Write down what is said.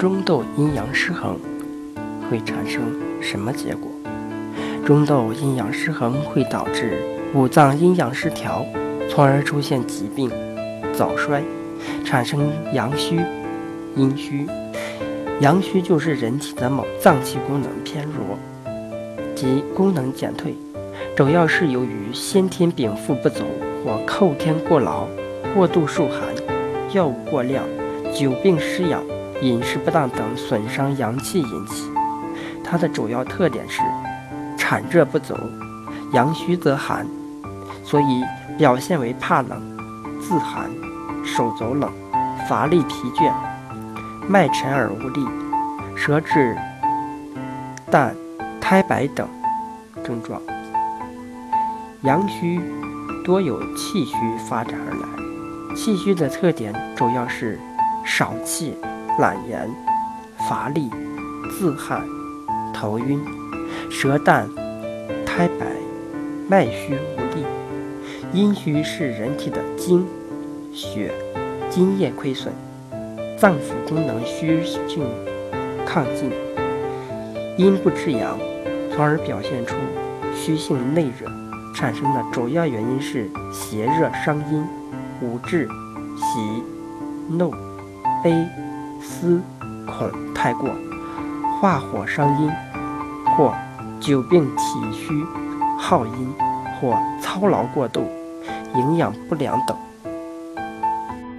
中斗阴阳失衡会产生什么结果？中斗阴阳失衡会导致五脏阴阳失调，从而出现疾病、早衰，产生阳虚、阴虚。阳虚就是人体的某脏器功能偏弱，即功能减退，主要是由于先天禀赋不足或后天过劳、过度受寒、药物过量、久病失养。饮食不当等损伤阳气引起，它的主要特点是产热不足，阳虚则寒，所以表现为怕冷、自寒、手足冷、乏力疲倦、脉沉而无力、舌质淡、苔白等症状。阳虚多由气虚发展而来，气虚的特点主要是少气。懒言、乏力、自汗、头晕、舌淡、苔白、脉虚无力。阴虚是人体的精、血、津液亏损，脏腑功能虚性亢进，阴不制阳，从而表现出虚性内热。产生的主要原因是邪热伤阴，五志、喜、怒、悲。思恐太过，化火伤阴，或久病体虚耗阴，或操劳过度，营养不良等。